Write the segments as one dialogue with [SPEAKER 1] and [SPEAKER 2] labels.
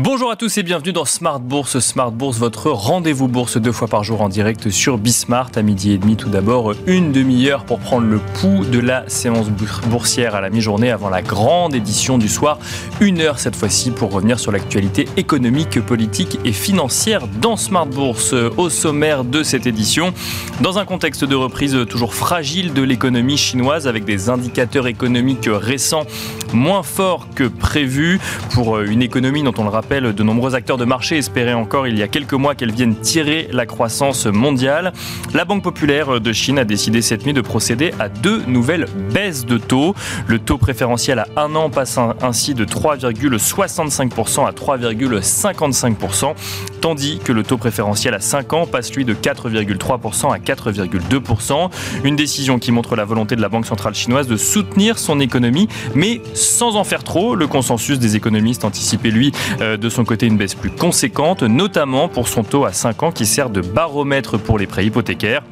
[SPEAKER 1] Bonjour à tous et bienvenue dans Smart Bourse. Smart Bourse, votre rendez-vous bourse deux fois par jour en direct sur Bismart à midi et demi. Tout d'abord, une demi-heure pour prendre le pouls de la séance boursière à la mi-journée avant la grande édition du soir. Une heure cette fois-ci pour revenir sur l'actualité économique, politique et financière dans Smart Bourse. Au sommaire de cette édition, dans un contexte de reprise toujours fragile de l'économie chinoise avec des indicateurs économiques récents moins forts que prévu pour une économie dont on le rappelle de nombreux acteurs de marché espéraient encore il y a quelques mois qu'elle vienne tirer la croissance mondiale. La Banque populaire de Chine a décidé cette nuit de procéder à deux nouvelles baisses de taux. Le taux préférentiel à un an passe ainsi de 3,65% à 3,55%, tandis que le taux préférentiel à 5 ans passe lui de 4,3% à 4,2%. Une décision qui montre la volonté de la Banque centrale chinoise de soutenir son économie, mais sans en faire trop. Le consensus des économistes anticipait lui euh, de son côté une baisse plus conséquente, notamment pour son taux à 5 ans qui sert de baromètre pour les prêts hypothécaires.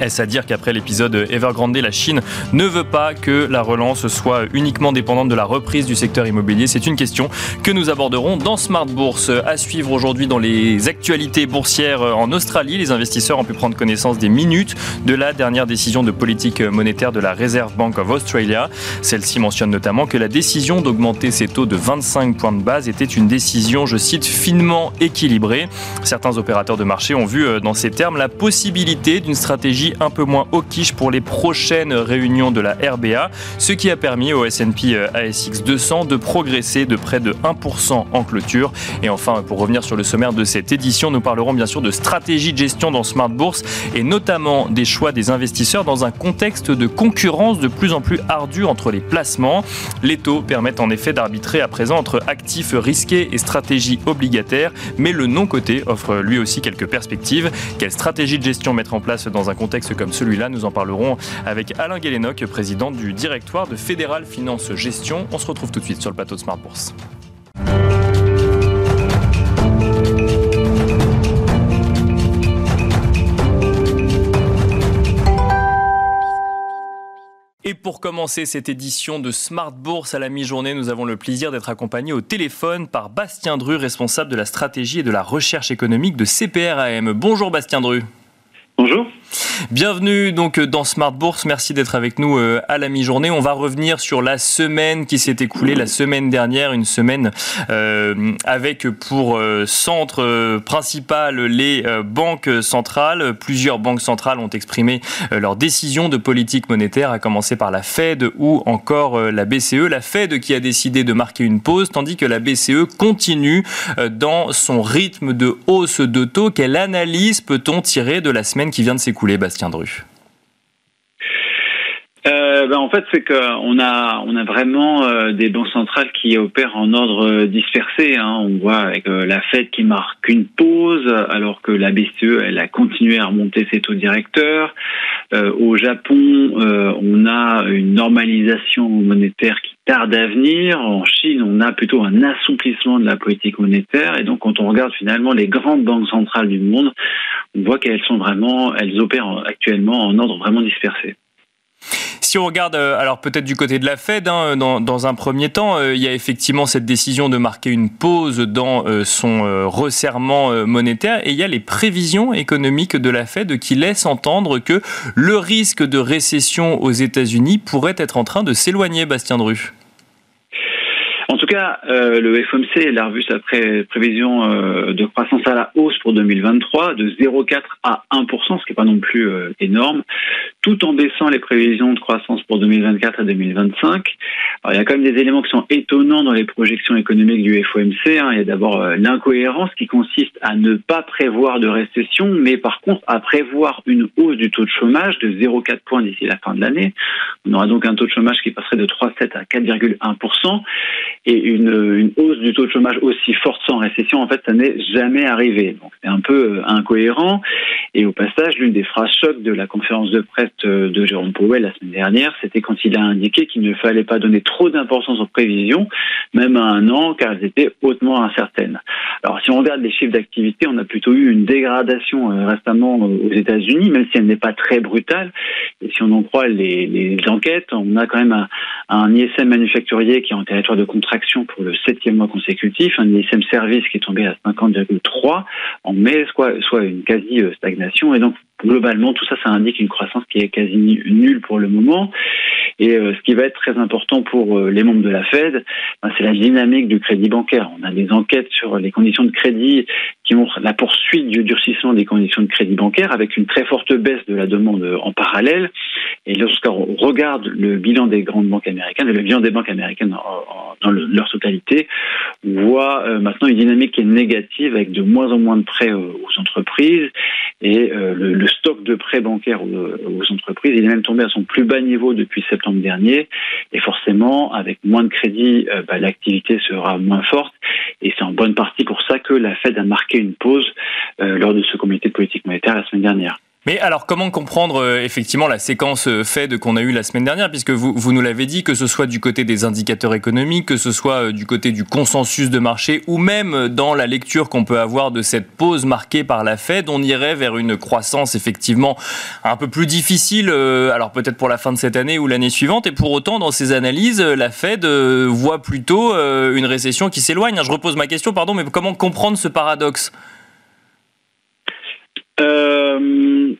[SPEAKER 1] Est-ce à dire qu'après l'épisode Evergrande, la Chine ne veut pas que la relance soit uniquement dépendante de la reprise du secteur immobilier? C'est une question que nous aborderons dans Smart Bourse. À suivre aujourd'hui dans les actualités boursières en Australie, les investisseurs ont pu prendre connaissance des minutes de la dernière décision de politique monétaire de la Reserve Bank of Australia. Celle-ci mentionne notamment que la décision d'augmenter ses taux de 25 points de base était une décision, je cite, finement équilibrée. Certains opérateurs de marché ont vu euh, dans ces termes la possibilité d'une stratégie un peu moins au quiche pour les prochaines réunions de la RBA, ce qui a permis au S&P ASX 200 de progresser de près de 1% en clôture. Et enfin, pour revenir sur le sommaire de cette édition, nous parlerons bien sûr de stratégie de gestion dans Smart Bourse et notamment des choix des investisseurs dans un contexte de concurrence de plus en plus ardue entre les placements. Les taux permettent en effet d'arbitrer à présent entre actifs risqués et stratégies obligataires, mais le non-côté offre lui aussi quelques perspectives. Quelle stratégie de gestion mettre en place dans un contexte comme celui-là. Nous en parlerons avec Alain Guélénoc, président du directoire de Fédéral Finance Gestion. On se retrouve tout de suite sur le plateau de Smart Bourse. Et pour commencer cette édition de Smart Bourse à la mi-journée, nous avons le plaisir d'être accompagnés au téléphone par Bastien Dru, responsable de la stratégie et de la recherche économique de CPRAM. Bonjour Bastien Dru.
[SPEAKER 2] Bonjour.
[SPEAKER 1] Bienvenue donc dans Smart Bourse. Merci d'être avec nous euh, à la mi-journée. On va revenir sur la semaine qui s'est écoulée la semaine dernière, une semaine euh, avec pour euh, centre principal les banques centrales. Plusieurs banques centrales ont exprimé leur décision de politique monétaire, à commencer par la Fed ou encore la BCE. La Fed qui a décidé de marquer une pause, tandis que la BCE continue dans son rythme de hausse de taux. Quelle analyse peut-on tirer de la semaine qui vient de s'écouler? Bastien Dru
[SPEAKER 2] euh, ben, en fait, c'est qu'on a on a vraiment euh, des banques centrales qui opèrent en ordre euh, dispersé. Hein. On voit avec la Fed qui marque une pause, alors que la BCE elle a continué à remonter ses taux directeurs. au Japon, on a une normalisation monétaire qui tarde à venir. En Chine, on a plutôt un assouplissement de la politique monétaire. Et donc, quand on regarde finalement les grandes banques centrales du monde, on voit qu'elles sont vraiment, elles opèrent actuellement en ordre vraiment dispersé.
[SPEAKER 1] Si on regarde, euh, alors peut-être du côté de la Fed, hein, dans, un premier temps, euh, il y a effectivement cette décision de marquer une pause dans euh, son resserrement monétaire et il y a les prévisions économiques de la Fed qui laissent entendre que le risque de récession aux États-Unis pourrait être en train de s'éloigner, Bastien Dru.
[SPEAKER 2] Cas, euh, le FOMC a revu sa prévision euh, de croissance à la hausse pour 2023 de 0,4 à 1 ce qui n'est pas non plus euh, énorme, tout en baissant les prévisions de croissance pour 2024 à 2025. Alors, il y a quand même des éléments qui sont étonnants dans les projections économiques du FOMC. Hein. Il y a d'abord l'incohérence qui consiste à ne pas prévoir de récession, mais par contre à prévoir une hausse du taux de chômage de 0,4 points d'ici la fin de l'année. On aura donc un taux de chômage qui passerait de 3,7 à 4,1 et une, hausse du taux de chômage aussi forte sans récession, en fait, ça n'est jamais arrivé. Donc c'est un peu euh, incohérent. Et au passage, l'une des phrases chocs de la conférence de presse de Jérôme Powell la semaine dernière, c'était quand il a indiqué qu'il ne fallait pas donner trop d'importance aux prévisions, même à un an, car elles étaient hautement incertaines. Alors si on regarde les chiffres d'activité, on a plutôt eu une dégradation euh, récemment euh, aux États-Unis, même si elle n'est pas très brutale. Et si on en croit les, les enquêtes, on a quand même un, un ISM manufacturier qui est en territoire de contraction pour le septième mois consécutif, un ISM service qui est tombé à 50,3 en mai, soit, une quasi-stagnation. Et donc, globalement, tout ça, ça indique une croissance qui est quasi nulle pour le moment. Et euh, ce qui va être très important pour euh, les membres de la Fed, ben, c'est la dynamique du crédit bancaire. On a des enquêtes sur les conditions de crédit qui montrent la poursuite du durcissement des conditions de crédit bancaire avec une très forte baisse de la demande en parallèle. Et lorsqu'on regarde le bilan des grandes banques américaines le bilan des banques américaines dans leur totalité, on voit euh, maintenant une dynamique qui est négative avec de moins en moins de prêts aux entreprises et le, le stock de prêts bancaires aux, entreprises, il est même tombé à son plus bas niveau depuis septembre dernier. Et forcément, avec moins de crédit, euh, bah, l'activité sera moins forte. Et c'est en bonne partie pour ça que la Fed a marqué une pause euh, lors de ce comité politique monétaire la semaine dernière.
[SPEAKER 1] Mais alors, comment comprendre euh, effectivement la séquence euh, Fed qu'on a eue la semaine dernière, puisque vous, nous l'avez dit, que ce soit du côté des indicateurs économiques, que ce soit euh, du côté du consensus de marché, ou même dans la lecture qu'on peut avoir de cette pause marquée par la Fed, on irait vers une croissance effectivement un peu plus difficile, alors peut-être pour la fin de cette année ou l'année suivante, et pour autant, dans ces analyses, la Fed voit plutôt une récession qui s'éloigne. Je repose ma question, pardon, mais comment comprendre ce paradoxe?
[SPEAKER 2] Euh,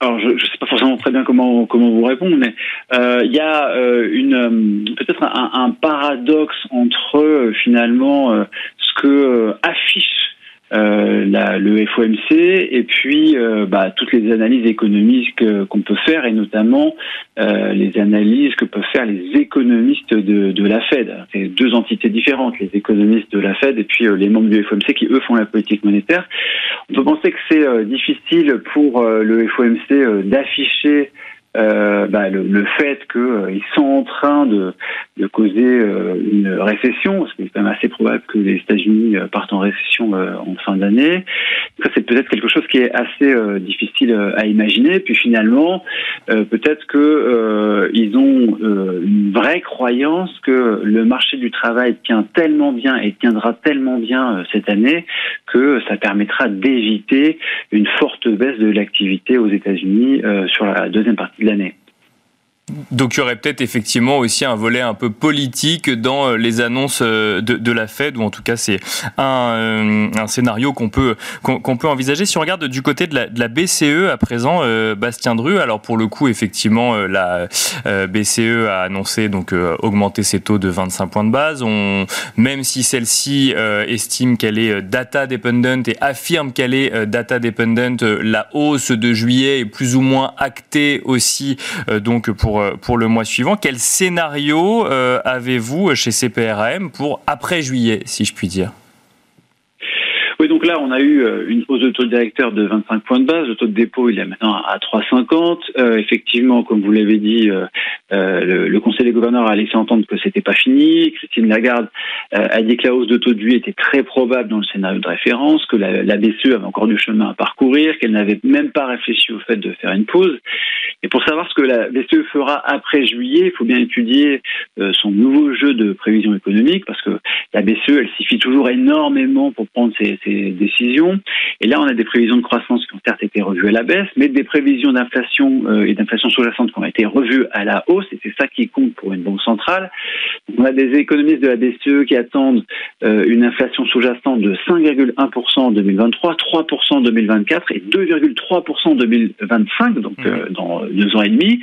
[SPEAKER 2] alors, je ne sais pas forcément très bien comment comment vous répondre, mais euh, il y a euh, une peut-être un, un, paradoxe entre finalement ce que affiche euh, la, le FOMC et puis euh, bah, toutes les analyses économiques qu'on peut faire et notamment euh, les analyses que peuvent faire les économistes de, de la Fed. C'est deux entités différentes, les économistes de la Fed et puis les membres du FOMC qui eux font la politique monétaire. On peut penser que c'est difficile pour le FOMC d'afficher euh, bah, le, le, fait qu'ils euh, sont en train de, de causer euh, une récession, parce qu'il est quand même assez probable que les États-Unis euh, partent en récession en fin d'année. Ça, c'est peut-être quelque chose qui est assez difficile à imaginer. Puis finalement, peut-être que ils ont une vraie croyance que le marché du travail tient tellement bien et tiendra tellement bien cette année que ça permettra d'éviter une forte baisse de l'activité aux États-Unis sur la deuxième partie l'année.
[SPEAKER 1] Donc il y aurait peut-être effectivement aussi un volet un peu politique dans euh, les annonces euh, de, la Fed, ou en tout cas c'est un, euh, scénario qu'on peut, qu'on peut envisager. Si on regarde du côté de la, BCE à présent, Bastien Dru, alors pour le coup effectivement la BCE a annoncé donc augmenter ses taux de 25 points de base. Même si celle-ci estime qu'elle est data dependent et affirme qu'elle est data dependent, la hausse de juillet est plus ou moins actée aussi donc pour euh, pour, le mois suivant. Quel scénario euh, avez-vous chez CPRM pour après juillet, si je puis dire?
[SPEAKER 2] Oui, donc là, on a eu euh, une hausse de taux directeur de 25 points de base. Le taux de dépôt, il est maintenant à 3,50. Euh, effectivement, comme vous l'avez dit, euh, le, le, Conseil des gouverneurs a laissé entendre que c'était pas fini. Christine Lagarde a dit que la hausse de taux de vie était très probable dans le scénario de référence, que la, la BCE avait encore du chemin à parcourir, qu'elle n'avait même pas réfléchi au fait de faire une pause. Et pour savoir ce que la BCE fera après juillet, il faut bien étudier son nouveau jeu de prévision économique, parce que la BCE, elle s'y fie toujours énormément pour prendre ses, décisions. Et là, on a des prévisions de croissance qui ont certes été revues à la baisse, mais des prévisions d'inflation euh, et d'inflation sous-jacente qui ont été revues à la hausse, et c'est ça qui compte pour une banque centrale. on a des économistes de la BCE qui attendent euh, une inflation sous-jacente de 5,1% en 2023, 3% en 2024 et 2,3% en 2025, donc mmh. euh, dans deux ans et demi.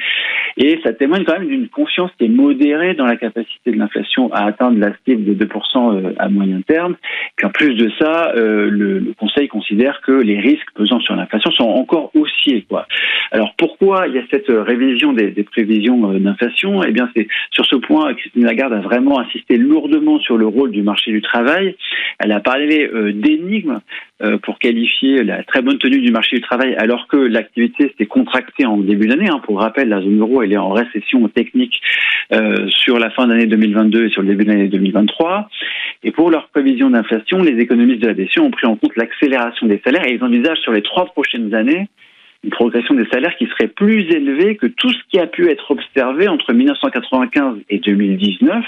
[SPEAKER 2] Et ça témoigne quand même d'une confiance qui est modérée dans la capacité de l'inflation à atteindre la cible de 2% à moyen terme. Puis en plus de ça, le, Conseil considère que les risques pesant sur l'inflation sont encore haussiers. Alors pourquoi il y a cette révision des, prévisions euh, d'inflation? Eh bien, c'est sur ce point, Christine Lagarde a vraiment insisté lourdement sur le rôle du marché du travail. Elle a parlé euh, d'énigmes euh, pour qualifier la très bonne tenue du marché du travail, alors que l'activité s'est contractée en début d'année. Hein. Pour rappel, la zone euro est en récession technique sur la fin d'année 2022 et sur le début de l'année 2023. Et pour leur prévision d'inflation, les économistes de la BCE ont pris en compte l'accélération des salaires et ils envisagent sur les trois prochaines années une progression des salaires qui serait plus élevée que tout ce qui a pu être observé entre 1995 et 2019.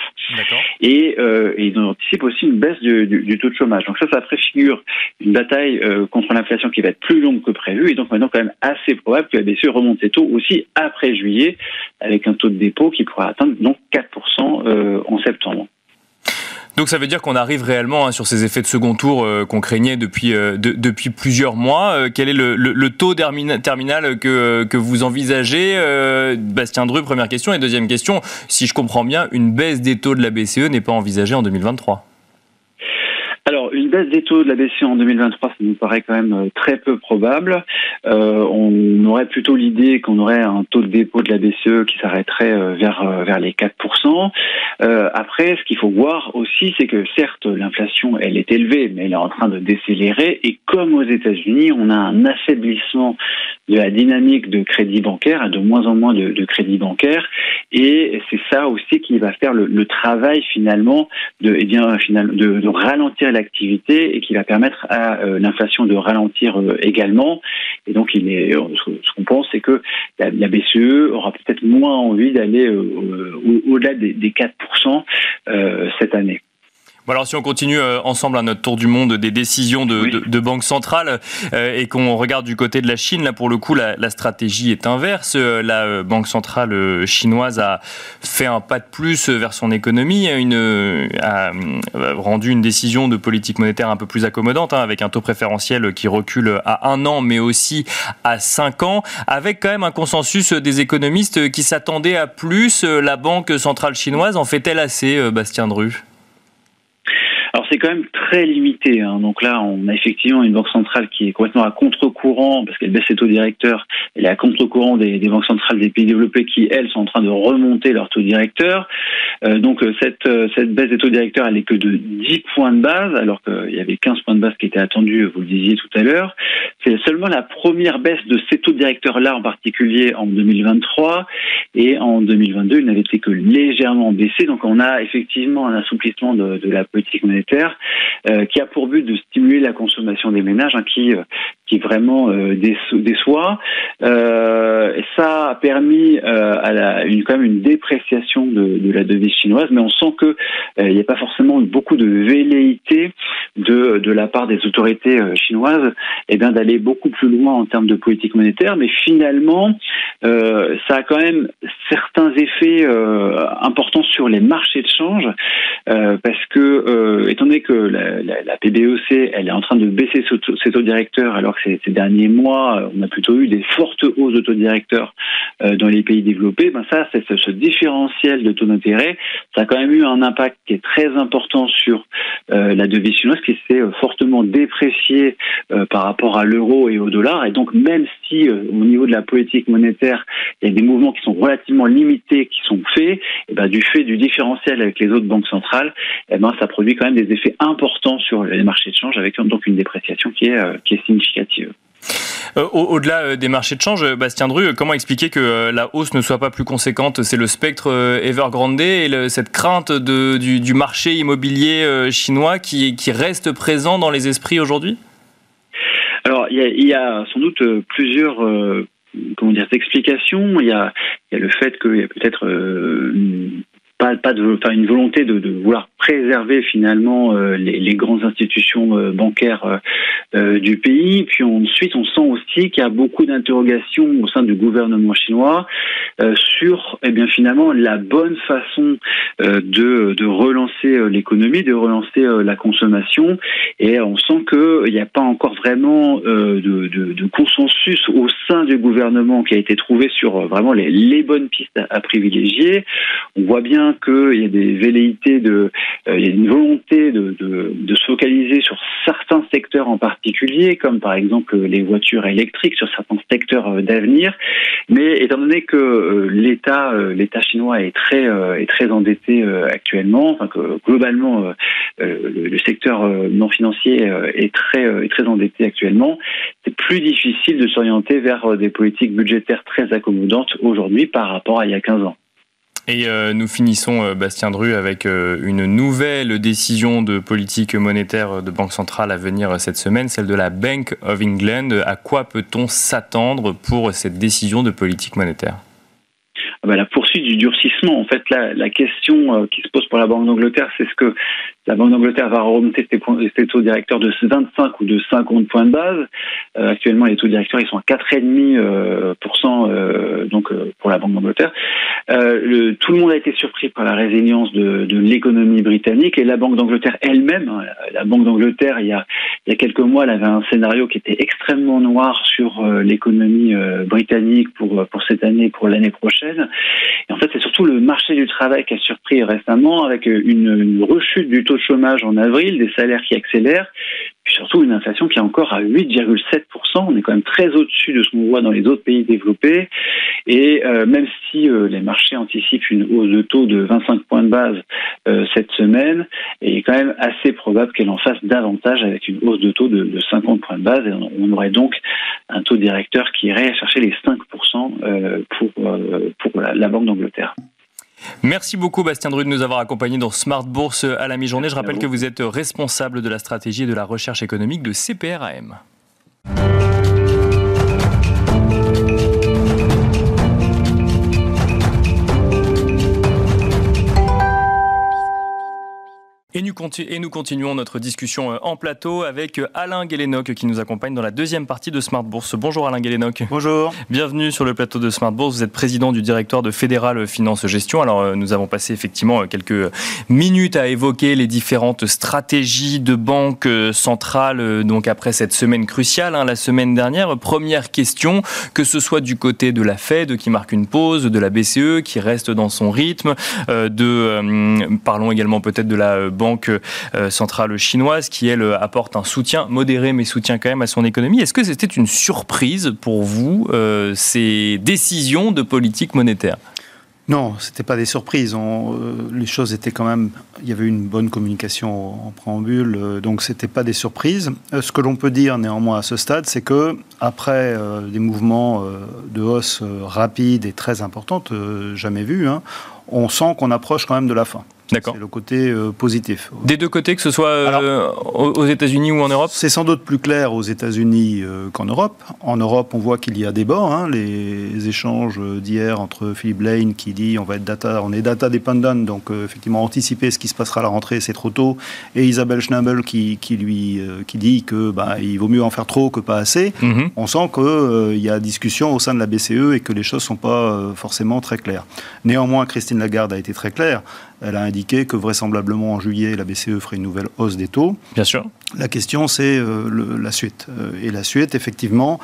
[SPEAKER 2] Et, euh, et ils anticipent aussi une baisse du, du, taux de chômage. Donc ça, ça préfigure une bataille euh, contre l'inflation qui va être plus longue que prévu. Et donc maintenant, quand même assez probable que la BCE remonte ses taux aussi après juillet, avec un taux de dépôt qui pourra atteindre donc 4% euh, en septembre.
[SPEAKER 1] Donc ça veut dire qu'on arrive réellement hein, sur ces effets de second tour euh, qu'on craignait depuis, euh, depuis plusieurs mois. Euh, quel est le, taux terminal que, que vous envisagez? Bastien Dru, première question. Et deuxième question, si je comprends bien, une baisse des taux de la BCE n'est pas envisagée en 2023
[SPEAKER 2] alors, une baisse des taux de la BCE en 2023, ça nous paraît quand même très peu probable. On aurait plutôt l'idée qu'on aurait un taux de dépôt de la BCE qui s'arrêterait vers vers les 4%. Euh, après, ce qu'il faut voir aussi, c'est que certes, l'inflation, elle est élevée, mais elle est en train de décélérer. Et comme aux États-Unis, on a un affaiblissement de la dynamique de crédit bancaire, de moins en moins de, de crédit bancaire. Et c'est ça aussi qui va faire le, le travail finalement de, eh bien, de, de ralentir l'activité et qui va permettre à euh, l'inflation de ralentir euh, également. Et donc, il est, euh, ce qu'on pense, c'est que la, BCE aura peut-être moins envie d'aller au-delà des, des 4% cette année.
[SPEAKER 1] Bon alors si on continue euh, ensemble à notre tour du monde des décisions de, de, de banques centrales euh, et qu'on regarde du côté de la Chine, là pour le coup la, la stratégie est inverse. Euh, la banque centrale chinoise a fait un pas de plus vers son économie, une, a rendu une décision de politique monétaire un peu plus accommodante, hein, avec un taux préférentiel qui recule à un an, mais aussi à cinq ans, avec quand même un consensus des économistes qui s'attendaient à plus. La banque centrale chinoise en fait-elle assez, Bastien Dru?
[SPEAKER 2] C'est quand même très limité. Hein. Donc là, on a effectivement une banque centrale qui est complètement à contre-courant parce qu'elle baisse ses taux directeurs. Elle est à contre-courant des, banques centrales des pays développés qui, elles, sont en train de remonter leur taux directeur. Euh, donc euh, cette, euh, cette baisse des taux directeurs, elle est que de 10 points de base, alors qu'il y avait 15 points de base qui étaient attendus, vous le disiez tout à l'heure. C'est seulement la première baisse de ces taux directeurs-là en particulier en 2023. Et en 2022, il n'avait été que légèrement baissé. Donc on a effectivement un assouplissement de la politique monétaire euh, qui a pour but de stimuler la consommation des ménages, hein, qui euh, qui vraiment euh, déçoit. Ça a permis à la, une, quand même une dépréciation de, la devise chinoise, mais on sent que il n'y a pas forcément beaucoup de velléité de, de la part des autorités chinoises et eh d'aller beaucoup plus loin en termes de politique monétaire, mais finalement ça a quand même certains effets importants sur les marchés de change parce que étant donné que la, la, la, PBEC elle est en train de baisser ses taux directeurs alors que ces, derniers mois, on a plutôt eu des fortes hausses de taux directeurs euh, dans les pays développés. Ben ça, c'est ce différentiel de taux d'intérêt, ça a quand même eu un impact qui est très important sur euh, la devise chinoise, qui s'est euh, fortement dépréciée par rapport à l'euro et au dollar. Et donc, même si au niveau de la politique monétaire, il y a des mouvements qui sont relativement limités qui sont faits, ben, du fait du différentiel avec les autres banques centrales, et ben, ça produit quand même des effets importants sur les marchés de change, avec donc une dépréciation qui est, est significative.
[SPEAKER 1] Euh, au-delà euh, des marchés de change, Bastien Dru, comment expliquer que euh, la hausse ne soit pas plus conséquente? C'est le spectre Evergrande et cette crainte du, marché immobilier chinois qui reste présent dans les esprits aujourd'hui?
[SPEAKER 2] Alors, il y, a sans doute plusieurs comment dire, explications. Il y a, y a le fait qu'il y a peut-être pas, une volonté de, vouloir préserver finalement euh, les, grandes institutions euh, bancaires euh, du pays. Puis ensuite, on sent aussi qu'il y a beaucoup d'interrogations au sein du gouvernement chinois sur, eh bien, finalement, la bonne façon de, relancer l'économie, de relancer la consommation. Et on sent qu'il n'y a pas encore vraiment de, consensus au sein du gouvernement qui a été trouvé sur vraiment les, les bonnes pistes à, à privilégier. On voit bien qu'il y a des velléités de, euh, il y a une volonté de, de, de, se focaliser sur certains secteurs en particulier, comme par exemple les voitures électriques, sur certains secteurs euh, d'avenir. Mais étant donné que euh, l'État, l'État chinois est très, est très endetté actuellement, enfin que globalement le, secteur non financier est très, est très endetté actuellement, c'est plus difficile de s'orienter vers des politiques budgétaires très accommodantes aujourd'hui par rapport à il y a 15 ans.
[SPEAKER 1] Et euh, nous finissons, euh, Bastien Dru, avec euh, une nouvelle décision de politique monétaire de Banque centrale à venir cette semaine, celle de la Bank of England. À quoi peut-on s'attendre pour cette décision de politique monétaire?
[SPEAKER 2] Ah bah, la poursuite du durcissement. En fait, la, la question qui se pose pour la Banque d'Angleterre, c'est ce que la Banque d'Angleterre va remonter ses taux directeurs de 25 ou de 50 points de base. Euh, actuellement, les taux directeurs ils sont à 4,5% euh, euh, donc pour la Banque d'Angleterre. Le, tout le monde a été surpris par la résilience de, l'économie britannique et la Banque d'Angleterre elle-même. Hein, la Banque d'Angleterre, il y a quelques mois, elle avait un scénario qui était extrêmement noir sur l'économie britannique pour pour cette année, pour l'année prochaine. Et en fait, c'est surtout le marché du travail qui a surpris récemment avec une, une rechute du taux de chômage en avril, des salaires qui accélèrent, puis surtout une inflation qui est encore à 8,7%. On est quand même très au-dessus de ce qu'on voit dans les autres pays développés. Et euh, même si euh, les marchés anticipent une hausse de taux de 25 points de base euh, cette semaine, il est quand même assez probable qu'elle en fasse davantage avec une hausse de taux de, 50 points de base. Et on, aurait donc un taux directeur qui irait chercher les 5% pour, pour la Banque d'Angleterre.
[SPEAKER 1] Merci beaucoup Bastien Dru de nous avoir accompagnés dans Smart Bourse à la mi-journée. Je rappelle que vous êtes responsable de la stratégie et de la recherche économique de CPRAM. Et nous, continuons notre discussion euh, en plateau avec euh, Alain Guélénoc qui nous accompagne dans la deuxième partie de Smart Bourse. Bonjour Alain Guélénoc.
[SPEAKER 3] Bonjour.
[SPEAKER 1] Bienvenue sur le plateau de Smart Bourse. Vous êtes président du directoire de Fédéral Finance Gestion. Alors euh, nous avons passé effectivement quelques minutes à évoquer les différentes stratégies de banque centrale donc après cette semaine cruciale, hein, la semaine dernière. Première question, que ce soit du côté de la Fed qui marque une pause, de la BCE qui reste dans son rythme, de parlons également peut-être de la banque banque euh, centrale chinoise qui, elle, apporte un soutien modéré, mais soutient quand même à son économie. Est-ce que c'était une surprise pour vous, euh, ces décisions de politique monétaire?
[SPEAKER 3] Non, c'était pas des surprises. Euh, les choses étaient quand même. Il y avait une bonne communication en préambule, donc c'était pas des surprises. ce que l'on peut dire néanmoins à ce stade, c'est que après des mouvements de hausse rapides et très importantes, jamais vus, hein, on sent qu'on approche quand même de la fin. C'est le côté euh, positif.
[SPEAKER 1] Des deux côtés, que ce soit euh, aux États-Unis ou en Europe
[SPEAKER 3] C'est sans doute plus clair aux États-Unis euh, qu'en Europe. En Europe, on voit qu'il y a des bords. Hein. les échanges d'hier entre Philippe Lane qui dit on va être data, on est data dependent, donc effectivement anticiper ce qui se passera à la rentrée, c'est trop tôt. Et Isabelle Schnabel qui, qui lui qui dit que bah, il vaut mieux en faire trop que pas assez. Mhm. On sent qu'il y a discussion au sein de la BCE et que les choses sont pas forcément très claires. Néanmoins, Christine Lagarde a été très claire. Elle a indiqué que vraisemblablement en juillet, la BCE ferait une nouvelle hausse des taux.
[SPEAKER 1] Bien sûr.
[SPEAKER 3] La question, c'est euh, la suite. Euh, et la suite, effectivement,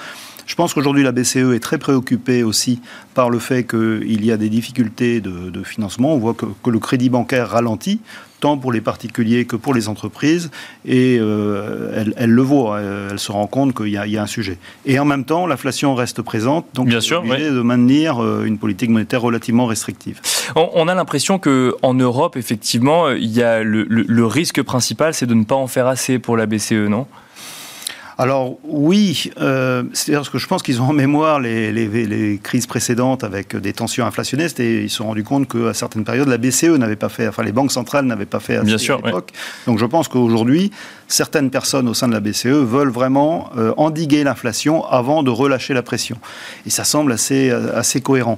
[SPEAKER 3] je pense qu'aujourd'hui, la BCE est très préoccupée aussi par le fait qu'il y a des difficultés de, financement. On voit que, le crédit bancaire ralentit tant pour les particuliers que pour les entreprises, et euh, elle, le voit, elle, se rend compte qu'il y, a un sujet. Et en même temps, l'inflation reste présente, donc Bien sûr, de maintenir euh, une politique monétaire relativement restrictive.
[SPEAKER 1] On, a l'impression qu'en Europe, effectivement, il y a le risque principal, c'est de ne pas en faire assez pour la BCE, non?
[SPEAKER 3] Alors oui, euh, c'est-à-dire que je pense qu'ils ont en mémoire les, les, crises précédentes avec des tensions inflationnistes et ils se sont rendus compte qu'à certaines périodes, la BCE n'avait pas fait, enfin les banques centrales n'avaient pas fait assez
[SPEAKER 1] Bien sûr,
[SPEAKER 3] à l'époque. Donc je pense qu'aujourd'hui, certaines personnes au sein de la BCE veulent vraiment euh, endiguer l'inflation avant de relâcher la pression. Et ça semble assez, assez cohérent.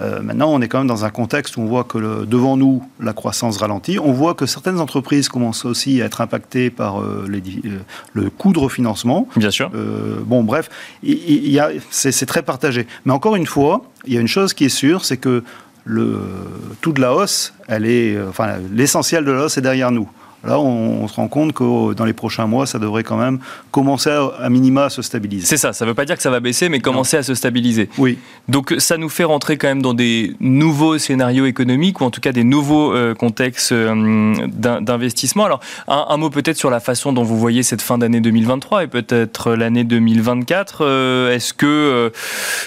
[SPEAKER 3] Euh, maintenant, on est quand même dans un contexte où on voit que devant nous, la croissance ralentit. On voit que certaines entreprises commencent aussi à être impactées par euh, euh, le coût de refinancement.
[SPEAKER 1] Bien sûr.
[SPEAKER 3] bon, bref, c'est très partagé. Mais encore une fois, il y a une chose qui est sûre, c'est que le, tout de la hausse, elle est, enfin, l'essentiel de la hausse est derrière nous. Là, on, se rend compte que dans les prochains mois, ça devrait quand même commencer à, minima à se stabiliser.
[SPEAKER 1] C'est ça, ça ne veut pas dire que ça va baisser, mais commencer à se stabiliser.
[SPEAKER 3] Oui.
[SPEAKER 1] Donc ça nous fait rentrer quand même dans des nouveaux scénarios économiques, ou en tout cas des nouveaux euh, contextes euh, d'investissement. Alors, un, mot peut-être sur la façon dont vous voyez cette fin d'année 2023 et peut-être l'année 2024. Euh, est-ce que,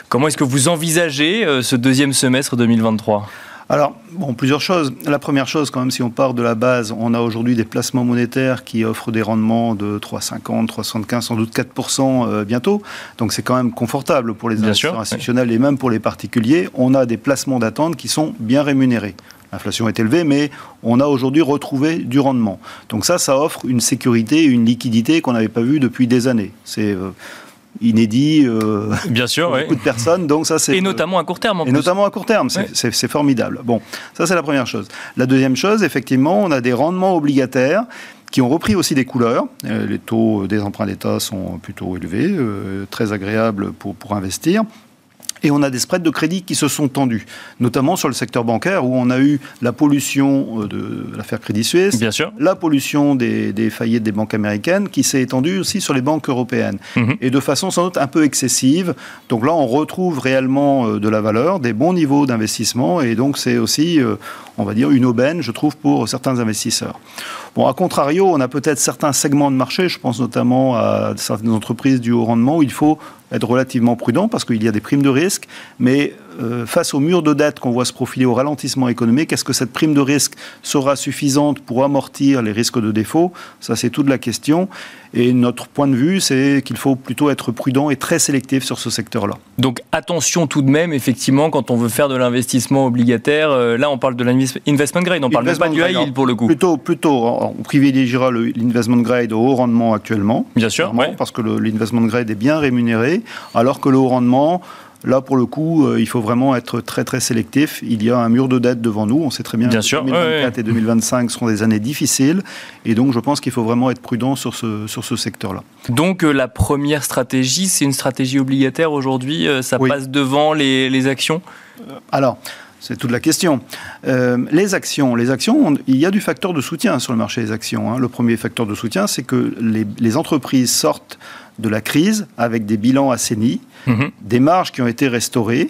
[SPEAKER 1] comment est-ce que vous envisagez ce deuxième semestre 2023
[SPEAKER 3] alors, bon, plusieurs choses. La première chose, quand même, si on part de la base, on a aujourd'hui des placements monétaires qui offrent des rendements de 3,50, 3,75, sans doute 4% euh, bientôt. Donc, c'est quand même confortable pour les investisseurs institutionnels et même pour les particuliers. On a des placements d'attente qui sont bien rémunérés. L'inflation est élevée, mais on a aujourd'hui retrouvé du rendement. Donc ça, ça offre une sécurité, une liquidité qu'on n'avait pas vue depuis des années. C'est euh, inédit. Euh,
[SPEAKER 1] Bien sûr,
[SPEAKER 3] pour beaucoup de personnes. Donc ça, c'est
[SPEAKER 1] et notamment à court terme. En
[SPEAKER 3] et notamment à court terme, c'est formidable. Bon, ça c'est la première chose. La deuxième chose, effectivement, on a des rendements obligataires qui ont repris aussi des couleurs. Euh, les taux des emprunts d'État sont plutôt élevés, très agréables pour, pour investir. Et on a des spreads de crédit qui se sont tendus, notamment sur le secteur bancaire où on a eu la pollution euh, de l'affaire Crédit Suisse,
[SPEAKER 1] Bien sûr.
[SPEAKER 3] la pollution des, des, faillites des banques américaines qui s'est étendue aussi sur les banques européennes. Mhm. Et de façon sans doute un peu excessive. Donc là, on retrouve réellement euh, de la valeur, des bons niveaux d'investissement. Et donc c'est aussi, euh, on va dire, une aubaine, je trouve, pour certains investisseurs. Bon, à contrario, on a peut-être certains segments de marché, je pense notamment à certaines entreprises du haut rendement, où il faut être relativement prudent parce qu'il y a des primes de risque, mais euh, face au mur de dette qu'on voit se profiler au ralentissement économique, est-ce que cette prime de risque sera suffisante pour amortir les risques de défaut? Ça, c'est toute la question. Et notre point de vue, c'est qu'il faut plutôt être prudent et très sélectif sur ce secteur-là.
[SPEAKER 1] Donc attention tout de même, effectivement, quand on veut faire de l'investissement obligataire, euh, là on parle de l'investment grade, on parle même pas du high yield pour le coup.
[SPEAKER 3] Plutôt, plutôt on privilégiera l'investment grade au haut rendement actuellement.
[SPEAKER 1] Bien sûr,
[SPEAKER 3] parce que l'investment grade est bien rémunéré, alors que le haut rendement, Là, pour le coup, euh, il faut vraiment être très très sélectif. Il y a un mur de dette devant nous. On sait très bien,
[SPEAKER 1] que 2024
[SPEAKER 3] et 2025 seront des années difficiles. Et donc, je pense qu'il faut vraiment être prudent sur ce, sur ce secteur-là.
[SPEAKER 1] Donc, euh, la première stratégie, c'est une stratégie obligataire aujourd'hui. Euh, ça passe devant les, les actions?
[SPEAKER 3] Alors, c'est toute la question. les actions, les actions, il y a du facteur de soutien sur le marché des actions. Hein. Le premier facteur de soutien, c'est que les, les, entreprises sortent de la crise avec des bilans assainis, mhm. des marges qui ont été restaurées.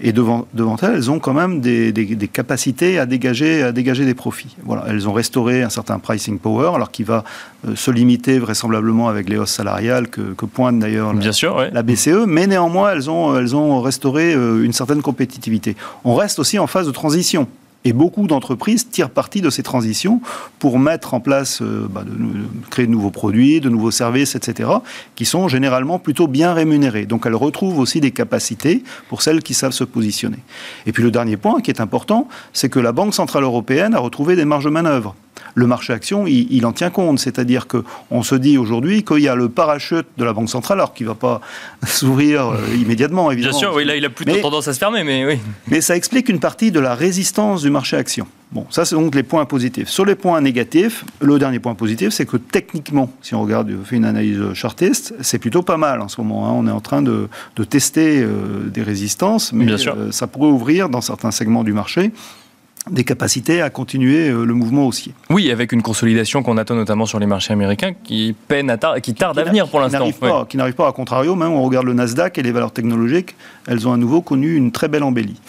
[SPEAKER 3] Et devant, devant elles, elles ont quand même des, capacités à dégager, à dégager des profits. Voilà, elles ont restauré un certain pricing power, alors qui va euh, se limiter vraisemblablement avec les hausses salariales que, pointe d'ailleurs la, la, BCE, mais néanmoins, elles ont, elles ont restauré euh, une certaine compétitivité. On reste aussi en phase de transition. Et beaucoup d'entreprises tirent parti de ces transitions pour mettre en place, euh, bah, créer de nouveaux produits, de nouveaux services, etc., qui sont généralement plutôt bien rémunérés. Donc elles retrouvent aussi des capacités pour celles qui savent se positionner. Et puis le dernier point qui est important, c'est que la Banque Centrale Européenne a retrouvé des marges de manœuvre le marché action, il, en tient compte. C'est-à-dire qu'on se dit aujourd'hui qu'il y a le parachute de la Banque centrale, alors qu'il ne va pas s'ouvrir euh, immédiatement, évidemment.
[SPEAKER 1] Bien sûr, oui, là, il a plutôt tendance à se fermer, mais oui.
[SPEAKER 3] Mais ça explique une partie de la résistance du marché action. Bon, ça, c'est donc les points positifs. Sur les points négatifs, le dernier point positif, c'est que techniquement, si on regarde, fait une analyse chartiste, c'est plutôt pas mal en ce moment. Hein. On est en train de, tester euh, des résistances, mais euh, ça pourrait ouvrir dans certains segments du marché des capacités à continuer euh, le mouvement haussier.
[SPEAKER 1] Oui, avec une consolidation qu'on attend notamment sur les marchés américains qui peine à qui tarde à venir pour l'instant.
[SPEAKER 3] Qui n'arrive pas, à contrario, même on regarde le Nasdaq et les valeurs technologiques, elles ont à nouveau connu une très belle embellie.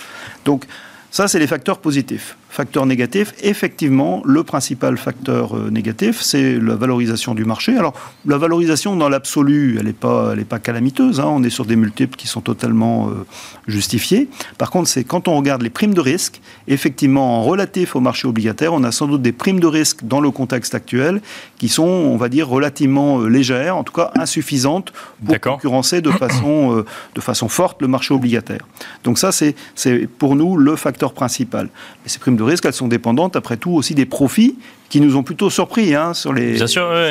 [SPEAKER 3] Donc ça, c'est les facteurs positifs. Facteur négatif, effectivement, le principal facteur euh, négatif, c'est la valorisation du marché. Alors, la valorisation dans l'absolu, elle n'est pas, elle pas calamiteuse. Hein. On est sur des multiples qui sont totalement euh, justifiés. Par contre, c'est quand on regarde les primes de risque, effectivement, en relatif au marché obligataire, on a sans doute des primes de risque dans le contexte actuel qui sont, on va dire, relativement euh, légères, en tout cas insuffisantes pour concurrencer de façon, de façon forte le marché obligataire. Donc ça, c'est pour nous le facteur principal. Mais ces primes de risque, elles sont dépendantes, après tout, aussi des profits qui nous ont plutôt surpris hein, sur les,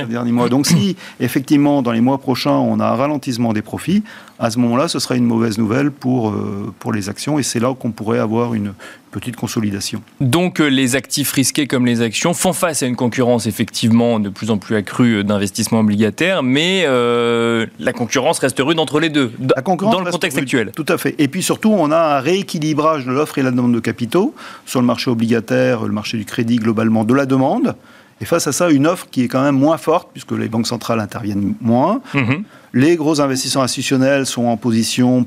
[SPEAKER 3] derniers mois. Donc si, effectivement, dans les mois prochains, on a un ralentissement des profits, à ce moment-là, ce sera une mauvaise nouvelle pour, euh, pour les actions, et c'est là qu'on pourrait avoir une petite consolidation.
[SPEAKER 1] Donc euh, les actifs risqués comme les actions font face à une concurrence effectivement de plus en plus accrue d'investissements obligataires, mais euh, la concurrence reste rude entre les deux, la concurrence dans le contexte actuel.
[SPEAKER 3] Tout à fait. Et puis surtout, on a un rééquilibrage de l'offre et la demande de capitaux sur le marché obligataire, le marché du crédit globalement, de la demande et face à ça, une offre qui est quand même moins forte, puisque les banques centrales interviennent moins. Mhm. Les gros investisseurs institutionnels sont en position,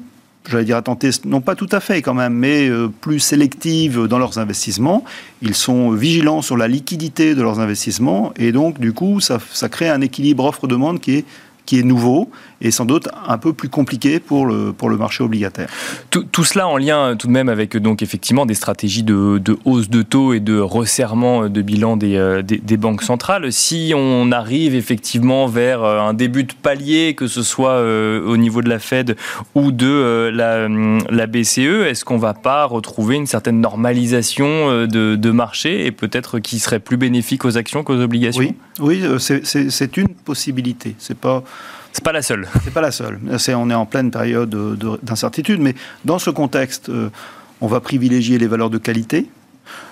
[SPEAKER 3] j'allais dire attentiste, non pas tout à fait quand même, mais euh, plus sélective dans leurs investissements. Ils sont vigilants sur la liquidité de leurs investissements, et donc du coup, ça, ça crée un équilibre offre-demande qui est qui est nouveau et sans doute un peu plus compliqué pour le, pour le marché obligataire.
[SPEAKER 1] Tout, cela en lien tout de même avec donc effectivement des stratégies de, de hausse de taux et de resserrement de bilan des, euh, des, banques centrales. Si on arrive effectivement vers euh, un début de palier, que ce soit euh, au niveau de la Fed ou de la, la BCE, est-ce qu'on va pas retrouver une certaine normalisation de, de marché et peut-être qui serait plus bénéfique aux actions qu'aux obligations?
[SPEAKER 3] Oui, oui c'est une possibilité. C'est pas
[SPEAKER 1] C'est pas la seule.
[SPEAKER 3] C'est pas la seule. on est en pleine période d'incertitude, mais dans ce contexte, euh, on va privilégier les valeurs de qualité,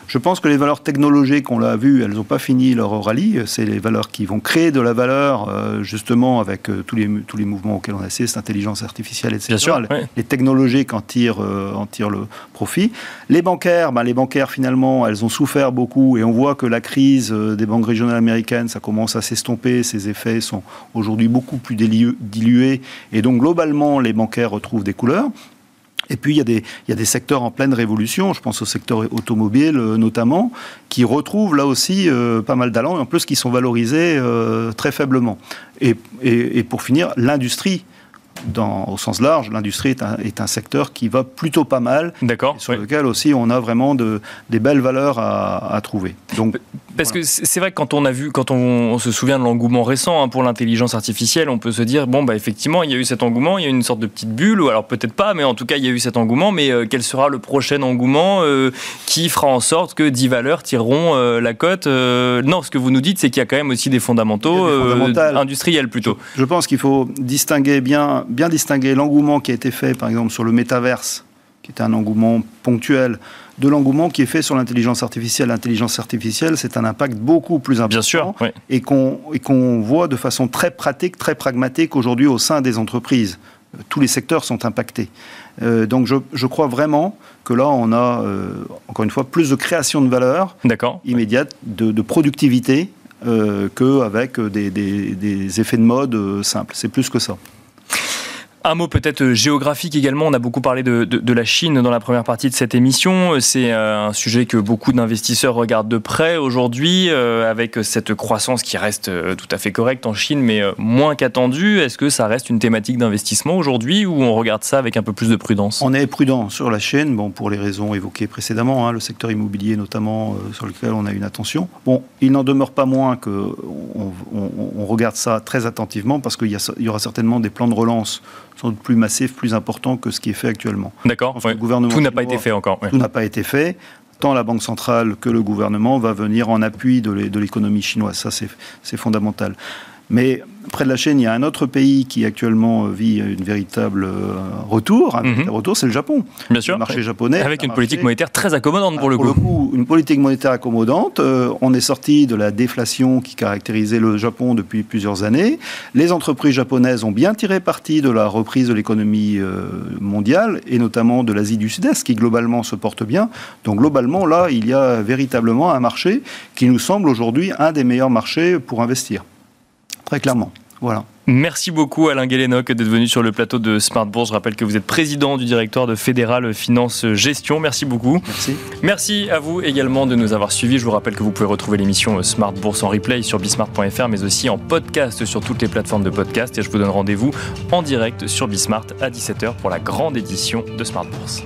[SPEAKER 3] je pense que les valeurs technologiques, on l'a vu, elles n'ont pas fini leur rallye. C'est les valeurs qui vont créer de la valeur, euh, justement, avec euh, tous, les, tous les mouvements auxquels on assiste, intelligence artificielle, etc.
[SPEAKER 1] Bien sûr,
[SPEAKER 3] les technologiques en tirent, euh, en tirent le profit. Les bancaires, ben, les bancaires, finalement, elles ont souffert beaucoup et on voit que la crise des banques régionales américaines, ça commence à s'estomper. Ces effets sont aujourd'hui beaucoup plus dilués. Et donc, globalement, les bancaires retrouvent des couleurs. Et puis, il y, a des, il y a des secteurs en pleine révolution, je pense au secteur automobile euh, notamment, qui retrouvent là aussi euh, pas mal d'allant, et en plus qui sont valorisés euh, très faiblement. Et, et, et pour finir, l'industrie dans, au sens large, l'industrie est un, est un, secteur qui va plutôt pas mal.
[SPEAKER 1] D'accord.
[SPEAKER 3] Sur lequel aussi on a vraiment de, des belles valeurs à, à trouver.
[SPEAKER 1] Donc, Parce que c'est vrai que quand on a vu, quand on, se souvient de l'engouement récent hein, pour l'intelligence artificielle, on peut se dire bon bah effectivement il y a eu cet engouement, il y a eu une sorte de petite bulle, ou alors peut-être pas, mais en tout cas il y a eu cet engouement. Mais euh, quel sera le prochain engouement euh, qui fera en sorte que 10 valeurs tireront euh, la cote Non, ce que vous nous dites, c'est qu'il y a quand même aussi des fondamentaux industriels plutôt.
[SPEAKER 3] Je, je pense qu'il faut distinguer bien bien distinguer l'engouement qui a été fait, par exemple, sur le métaverse, qui était un engouement ponctuel, de l'engouement qui est fait sur l'intelligence artificielle. L'intelligence artificielle, c'est un impact beaucoup plus important
[SPEAKER 1] Bien sûr,
[SPEAKER 3] et qu'on voit de façon très pratique, très pragmatique aujourd'hui au sein des entreprises. Tous les secteurs sont impactés. Euh, donc je, je, crois vraiment que là, on a, euh, encore une fois, plus de création de valeur immédiate, de, de productivité, euh, qu'avec des, des, des, effets de mode simples. C'est plus que ça.
[SPEAKER 1] Un mot peut-être euh, géographique également. On a beaucoup parlé de, la Chine dans la première partie de cette émission. C'est euh, un sujet que beaucoup d'investisseurs regardent de près aujourd'hui, euh, avec cette croissance qui reste tout à fait correcte en Chine, mais moins qu'attendue. Est-ce que ça reste une thématique d'investissement aujourd'hui ou on regarde ça avec un peu plus de prudence?
[SPEAKER 3] On est prudent sur la Chine, bon, pour les raisons évoquées précédemment, hein, le secteur immobilier notamment, sur lequel on a une attention. Bon, il n'en demeure pas moins qu'on on, regarde ça très attentivement parce qu'il y aura certainement des plans de relance sont plus massif, plus important que ce qui est fait actuellement.
[SPEAKER 1] D'accord. Tout n'a pas été fait encore.
[SPEAKER 3] Tout n'a pas été fait. Tant la Banque centrale que le gouvernement va venir en appui de l'économie chinoise. Ça, c'est fondamental. Mais près de la chaîne, il y a un autre pays qui actuellement vit une véritable euh, retour. Un mhm. retour, c'est le Japon.
[SPEAKER 1] Bien sûr.
[SPEAKER 3] Le marché japonais.
[SPEAKER 1] Avec une politique monétaire très accommodante pour le
[SPEAKER 3] coup.
[SPEAKER 1] Pour
[SPEAKER 3] le coup, une politique monétaire accommodante. Euh, on est sorti de la déflation qui caractérisait le Japon depuis plusieurs années. Les entreprises japonaises ont bien tiré parti de la reprise de l'économie euh, mondiale et notamment de l'Asie du Sud-Est qui globalement se porte bien. Donc globalement, là, il y a véritablement un marché qui nous semble aujourd'hui un des meilleurs marchés pour investir. Très clairement. Voilà.
[SPEAKER 1] Merci beaucoup Alain Guélénoc d'être venu sur le plateau de Smart Bourse. Je rappelle que vous êtes président du directoire de Fédéral Finance Gestion. Merci beaucoup.
[SPEAKER 3] Merci.
[SPEAKER 1] Merci à vous également de nous avoir suivis. Je vous rappelle que vous pouvez retrouver l'émission Smart Bourse en replay sur bismart.fr mais aussi en podcast sur toutes les plateformes de podcast. Et je vous donne rendez-vous en direct sur Bismart à 17h pour la grande édition de Smart Bourse.